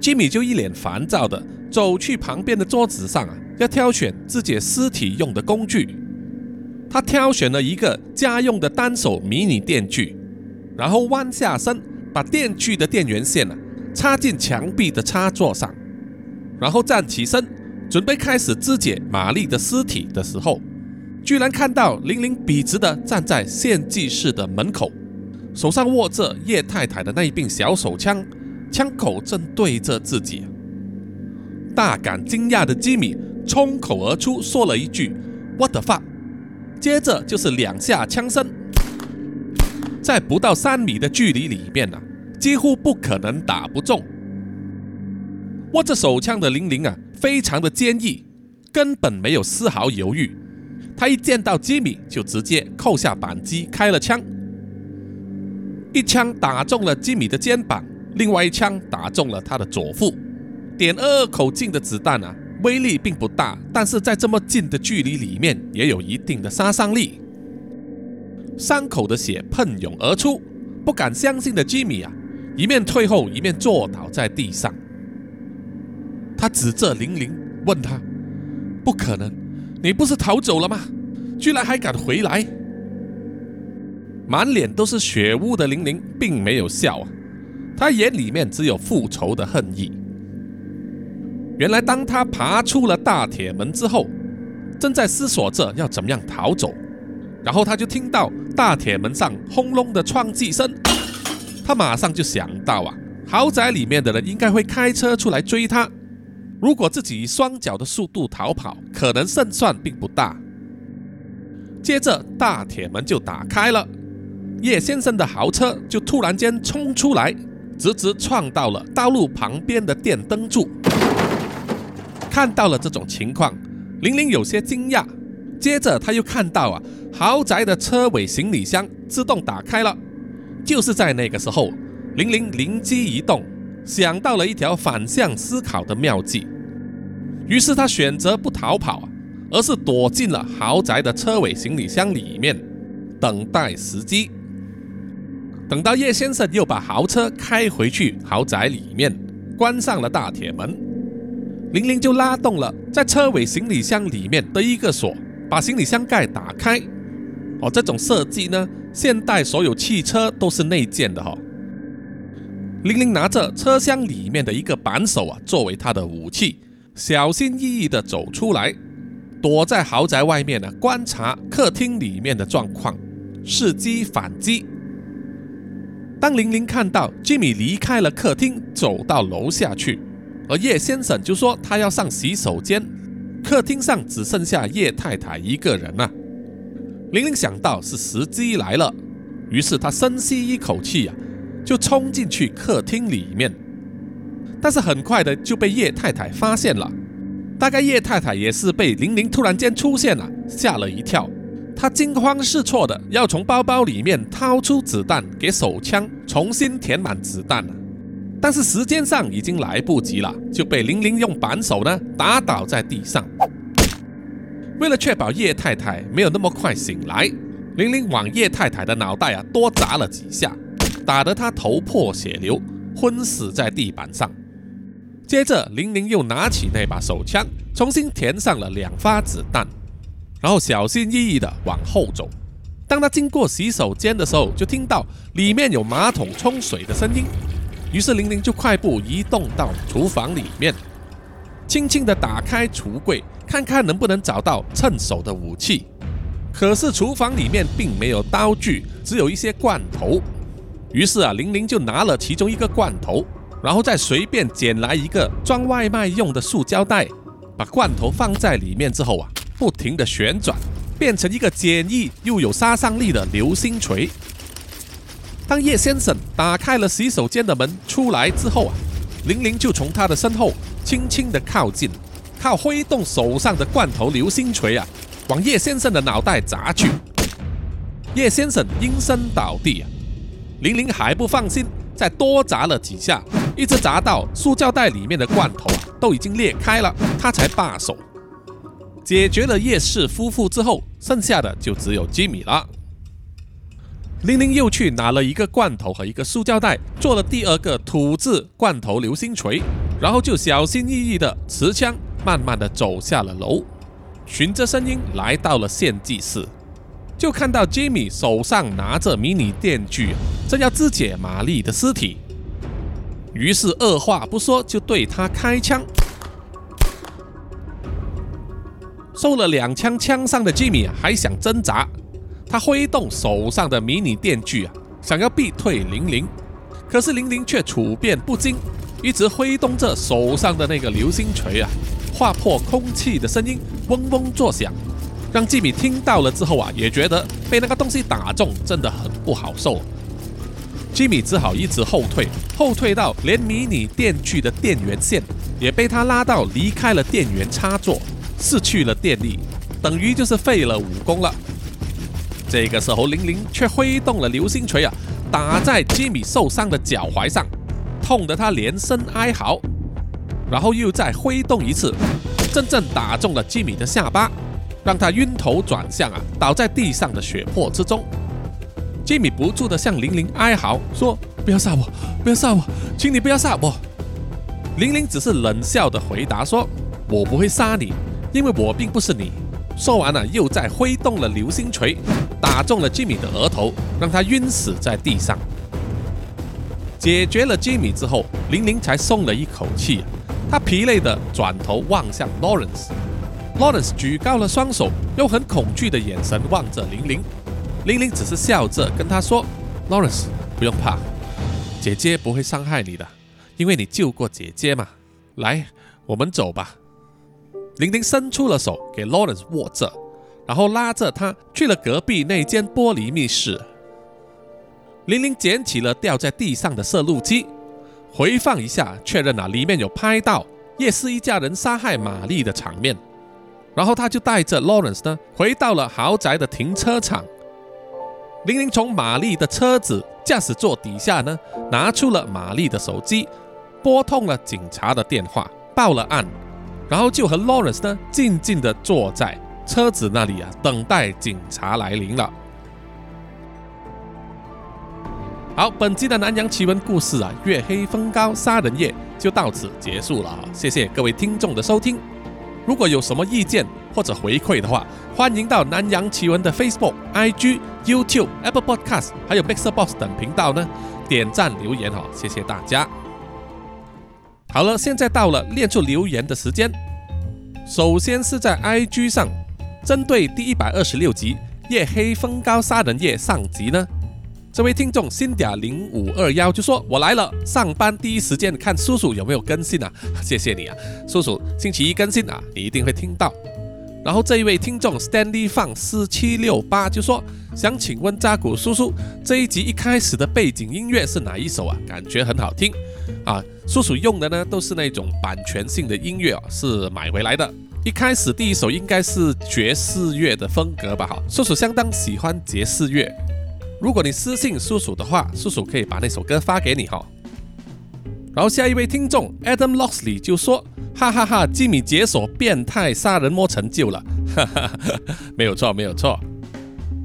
Jimmy 就一脸烦躁的走去旁边的桌子上啊，要挑选肢解尸体用的工具。他挑选了一个家用的单手迷你电锯。然后弯下身，把电锯的电源线啊插进墙壁的插座上，然后站起身，准备开始肢解玛丽的尸体的时候，居然看到玲玲笔直的站在献祭室的门口，手上握着叶太太的那一柄小手枪，枪口正对着自己。大感惊讶的吉米冲口而出说了一句 “What the fuck”，接着就是两下枪声。在不到三米的距离里面呢，几乎不可能打不中。握着手枪的玲玲啊，非常的坚毅，根本没有丝毫犹豫。他一见到吉米，就直接扣下扳机开了枪，一枪打中了吉米的肩膀，另外一枪打中了他的左腹。点二口径的子弹啊，威力并不大，但是在这么近的距离里面也有一定的杀伤力。伤口的血喷涌而出，不敢相信的吉米啊，一面退后，一面坐倒在地上。他指着玲玲，问他：“不可能。”你不是逃走了吗？居然还敢回来！满脸都是血污的玲玲并没有笑啊，她眼里面只有复仇的恨意。原来，当他爬出了大铁门之后，正在思索着要怎么样逃走，然后他就听到大铁门上轰隆的撞击声，他马上就想到啊，豪宅里面的人应该会开车出来追他。如果自己以双脚的速度逃跑，可能胜算并不大。接着，大铁门就打开了，叶先生的豪车就突然间冲出来，直直撞到了道路旁边的电灯柱。看到了这种情况，玲玲有些惊讶。接着，他又看到啊，豪宅的车尾行李箱自动打开了。就是在那个时候，玲玲灵机一动。想到了一条反向思考的妙计，于是他选择不逃跑，而是躲进了豪宅的车尾行李箱里面，等待时机。等到叶先生又把豪车开回去豪宅里面，关上了大铁门，玲玲就拉动了在车尾行李箱里面的一个锁，把行李箱盖打开。哦，这种设计呢，现代所有汽车都是内建的哈。玲玲拿着车厢里面的一个扳手啊，作为她的武器，小心翼翼地走出来，躲在豪宅外面呢，观察客厅里面的状况，伺机反击。当玲玲看到吉米离开了客厅，走到楼下去，而叶先生就说他要上洗手间，客厅上只剩下叶太太一个人了。玲玲想到是时机来了，于是她深吸一口气呀。就冲进去客厅里面，但是很快的就被叶太太发现了。大概叶太太也是被玲玲突然间出现了吓了一跳，她惊慌失措的要从包包里面掏出子弹给手枪重新填满子弹了，但是时间上已经来不及了，就被玲玲用扳手呢打倒在地上。为了确保叶太太没有那么快醒来，玲玲往叶太太的脑袋啊多砸了几下。打得他头破血流，昏死在地板上。接着，玲玲又拿起那把手枪，重新填上了两发子弹，然后小心翼翼地往后走。当他经过洗手间的时候，就听到里面有马桶冲水的声音。于是，玲玲就快步移动到厨房里面，轻轻地打开橱柜，看看能不能找到趁手的武器。可是，厨房里面并没有刀具，只有一些罐头。于是啊，玲玲就拿了其中一个罐头，然后再随便捡来一个装外卖用的塑胶袋，把罐头放在里面之后啊，不停的旋转，变成一个简易又有杀伤力的流星锤。当叶先生打开了洗手间的门出来之后啊，玲玲就从他的身后轻轻的靠近，靠挥动手上的罐头流星锤啊，往叶先生的脑袋砸去。叶先生应声倒地啊。玲玲还不放心，再多砸了几下，一直砸到塑胶袋里面的罐头都已经裂开了，她才罢手。解决了叶氏夫妇之后，剩下的就只有吉米了。玲玲又去拿了一个罐头和一个塑胶袋，做了第二个土制罐头流星锤，然后就小心翼翼的持枪，慢慢的走下了楼，循着声音来到了献祭室。就看到吉米手上拿着迷你电锯，正要肢解玛丽的尸体，于是二话不说就对他开枪。受了两枪枪伤的吉米还想挣扎，他挥动手上的迷你电锯啊，想要逼退玲玲，可是玲玲却处变不惊，一直挥动着手上的那个流星锤啊，划破空气的声音嗡嗡作响。让吉米听到了之后啊，也觉得被那个东西打中真的很不好受。吉米只好一直后退，后退到连迷你电锯的电源线也被他拉到离开了电源插座，失去了电力，等于就是废了武功了。这个时候，玲玲却挥动了流星锤啊，打在吉米受伤的脚踝上，痛得他连声哀嚎。然后又再挥动一次，真正打中了吉米的下巴，让他晕头转向啊，倒在地上的血泊之中。吉米不住地向玲玲哀嚎说：“不要杀我，不要杀我，请你不要杀我。”玲玲只是冷笑的回答说：“我不会杀你，因为我并不是你。”说完了，又再挥动了流星锤，打中了吉米的额头，让他晕死在地上。解决了吉米之后，玲玲才松了一口气。他疲累的转头望向 Lawrence Lawrence 举高了双手，用很恐惧的眼神望着玲玲。玲玲只是笑着跟他说：“Lawrence，不用怕，姐姐不会伤害你的。”因为你救过姐姐嘛，来，我们走吧。玲玲伸出了手给 Lawrence 握着，然后拉着他去了隔壁那间玻璃密室。玲玲捡起了掉在地上的摄录机，回放一下，确认啊里面有拍到叶氏一家人杀害玛丽的场面。然后他就带着 Lawrence 呢回到了豪宅的停车场。玲玲从玛丽的车子驾驶座底下呢拿出了玛丽的手机。拨通了警察的电话，报了案，然后就和 Lawrence 呢静静的坐在车子那里啊，等待警察来临了。好，本期的南洋奇闻故事啊，月黑风高杀人夜就到此结束了。谢谢各位听众的收听。如果有什么意见或者回馈的话，欢迎到南洋奇闻的 Facebook、IG、YouTube、Apple Podcast 还有 Mixer Box 等频道呢点赞留言哦，谢谢大家。好了，现在到了列出留言的时间。首先是在 IG 上，针对第一百二十六集《夜黑风高杀人夜》上集呢，这位听众新嗲零五二幺就说：“我来了，上班第一时间看叔叔有没有更新啊？谢谢你啊，叔叔星期一更新啊，你一定会听到。”然后这一位听众 Stanley 放四七六八就说：“想请问扎古叔叔，这一集一开始的背景音乐是哪一首啊？感觉很好听啊。”叔叔用的呢都是那种版权性的音乐哦，是买回来的。一开始第一首应该是爵士乐的风格吧？哈，叔叔相当喜欢爵士乐。如果你私信叔叔的话，叔叔可以把那首歌发给你哈。然后下一位听众 Adam Loxley 就说：“哈哈哈，吉米解锁变态杀人魔成就了，哈哈哈，没有错，没有错。”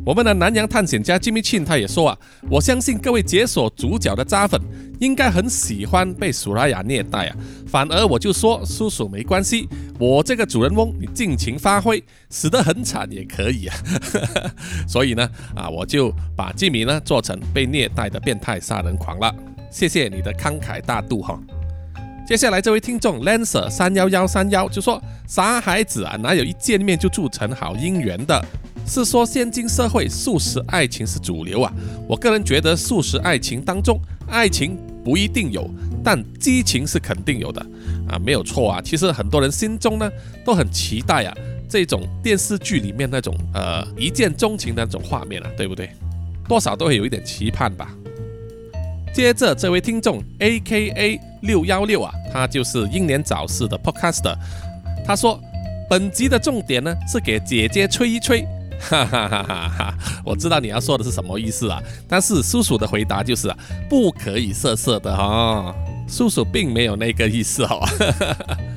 我们的南洋探险家 Jimmy Chin 他也说啊，我相信各位解锁主角的渣粉应该很喜欢被苏拉雅虐待啊，反而我就说叔叔没关系，我这个主人翁你尽情发挥，死得很惨也可以啊，所以呢啊我就把吉米呢做成被虐待的变态杀人狂了，谢谢你的慷慨大度哈。接下来这位听众 Lancer 三幺幺三幺就说傻孩子啊，哪有一见面就铸成好姻缘的？是说，现今社会素食爱情是主流啊。我个人觉得，素食爱情当中，爱情不一定有，但激情是肯定有的啊，没有错啊。其实很多人心中呢，都很期待啊，这种电视剧里面那种呃一见钟情的那种画面啊，对不对？多少都会有一点期盼吧。接着，这位听众 A K A 六幺六啊，他就是英年早逝的 Podcaster，他说，本集的重点呢是给姐姐吹一吹。哈哈哈哈哈！我知道你要说的是什么意思啊，但是叔叔的回答就是，不可以色色的哈，叔叔并没有那个意思哦。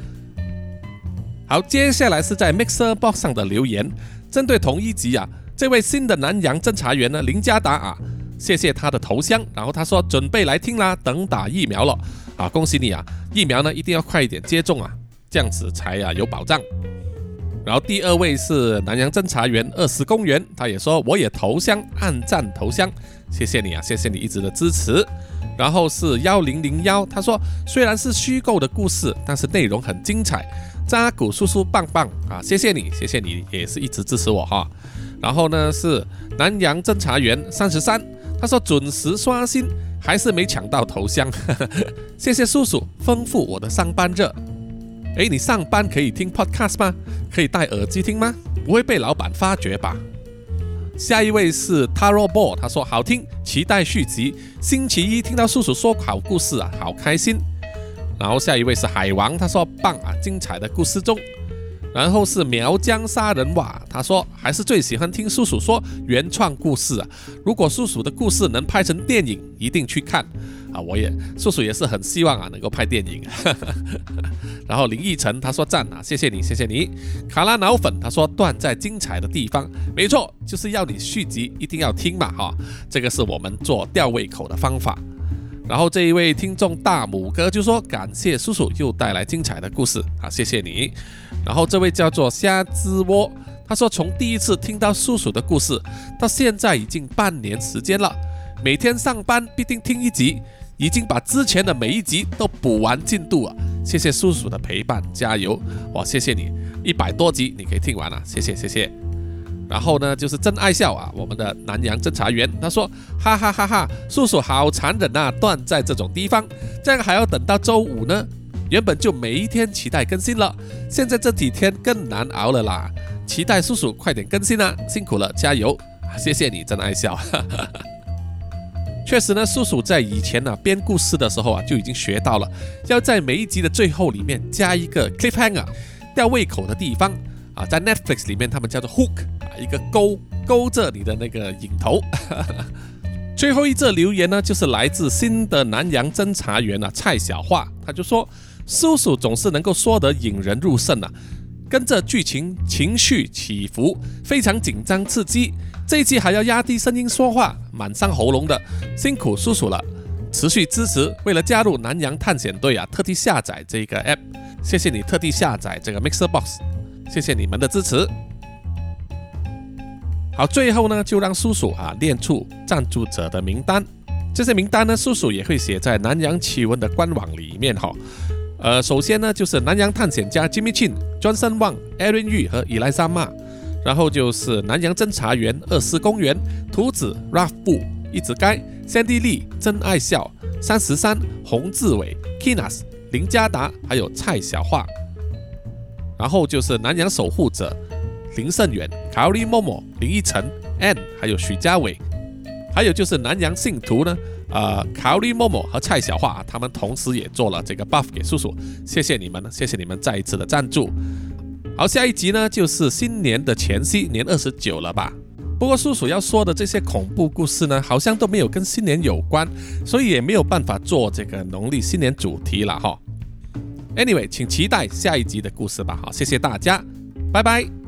好，接下来是在 Mixer Box 上的留言，针对同一集啊，这位新的南洋侦查员呢，林家达啊，谢谢他的头像，然后他说准备来听啦，等打疫苗了啊，恭喜你啊，疫苗呢一定要快一点接种啊，这样子才啊有保障。然后第二位是南洋侦查员二十公园，他也说我也投降，暗赞投降，谢谢你啊，谢谢你一直的支持。然后是幺零零幺，他说虽然是虚构的故事，但是内容很精彩，扎古叔叔棒棒啊，谢谢你，谢谢你也是一直支持我哈。然后呢是南洋侦查员三十三，他说准时刷新，还是没抢到头像，谢谢叔叔，丰富我的上班热。哎，你上班可以听 podcast 吗？可以戴耳机听吗？不会被老板发觉吧？下一位是 Taro b o l 他说好听，期待续集。星期一听到叔叔说好故事啊，好开心。然后下一位是海王，他说棒啊，精彩的故事中。然后是苗疆杀人瓦，他说还是最喜欢听叔叔说原创故事啊。如果叔叔的故事能拍成电影，一定去看啊！我也叔叔也是很希望啊能够拍电影。然后林奕晨他说赞啊，谢谢你，谢谢你。卡拉脑粉他说断在精彩的地方，没错，就是要你续集一定要听嘛哈，这个是我们做吊胃口的方法。然后这一位听众大拇哥就说感谢叔叔又带来精彩的故事啊，谢谢你。然后这位叫做虾之窝，他说从第一次听到叔叔的故事到现在已经半年时间了，每天上班必定听一集，已经把之前的每一集都补完进度了。谢谢叔叔的陪伴，加油！哇，谢谢你，一百多集你可以听完了，谢谢谢谢。然后呢，就是真爱笑啊，我们的南洋侦查员他说，哈哈哈哈，叔叔好残忍啊，断在这种地方，这样还要等到周五呢。原本就每一天期待更新了，现在这几天更难熬了啦。期待叔叔快点更新啊，辛苦了，加油！谢谢你，真爱笑。确实呢，叔叔在以前呢编故事的时候啊，就已经学到了，要在每一集的最后里面加一个 cliffhanger，吊胃口的地方啊，在 Netflix 里面他们叫做 hook。一个勾勾着你的那个影头。最后一则留言呢，就是来自新的南洋侦查员啊，蔡小华，他就说：“叔叔总是能够说得引人入胜啊，跟着剧情情绪起伏，非常紧张刺激。这一期还要压低声音说话，蛮伤喉咙的，辛苦叔叔了。持续支持，为了加入南洋探险队啊，特地下载这个 app，谢谢你特地下载这个 Mixer Box，谢谢你们的支持。”好，最后呢，就让叔叔啊念出赞助者的名单。这些名单呢，叔叔也会写在南洋奇闻的官网里面哈。呃，首先呢，就是南洋探险家 Jimmy Chin、Johnson Wang、Aaron Yu 和伊莱莎玛。然后就是南洋侦查员二四公园、图子 Ralph 布、一直该、Sandy Lee、真爱笑、三十三、洪志伟、Kinas、林家达，还有蔡小桦。然后就是南洋守护者。林胜远、卡利默默、林依晨、Ann，还有许家伟，还有就是南洋信徒呢，呃，卡利默默和蔡小桦，他们同时也做了这个 buff 给叔叔，谢谢你们，谢谢你们再一次的赞助。好，下一集呢就是新年的前夕，年二十九了吧？不过叔叔要说的这些恐怖故事呢，好像都没有跟新年有关，所以也没有办法做这个农历新年主题了哈。Anyway，请期待下一集的故事吧。好，谢谢大家，拜拜。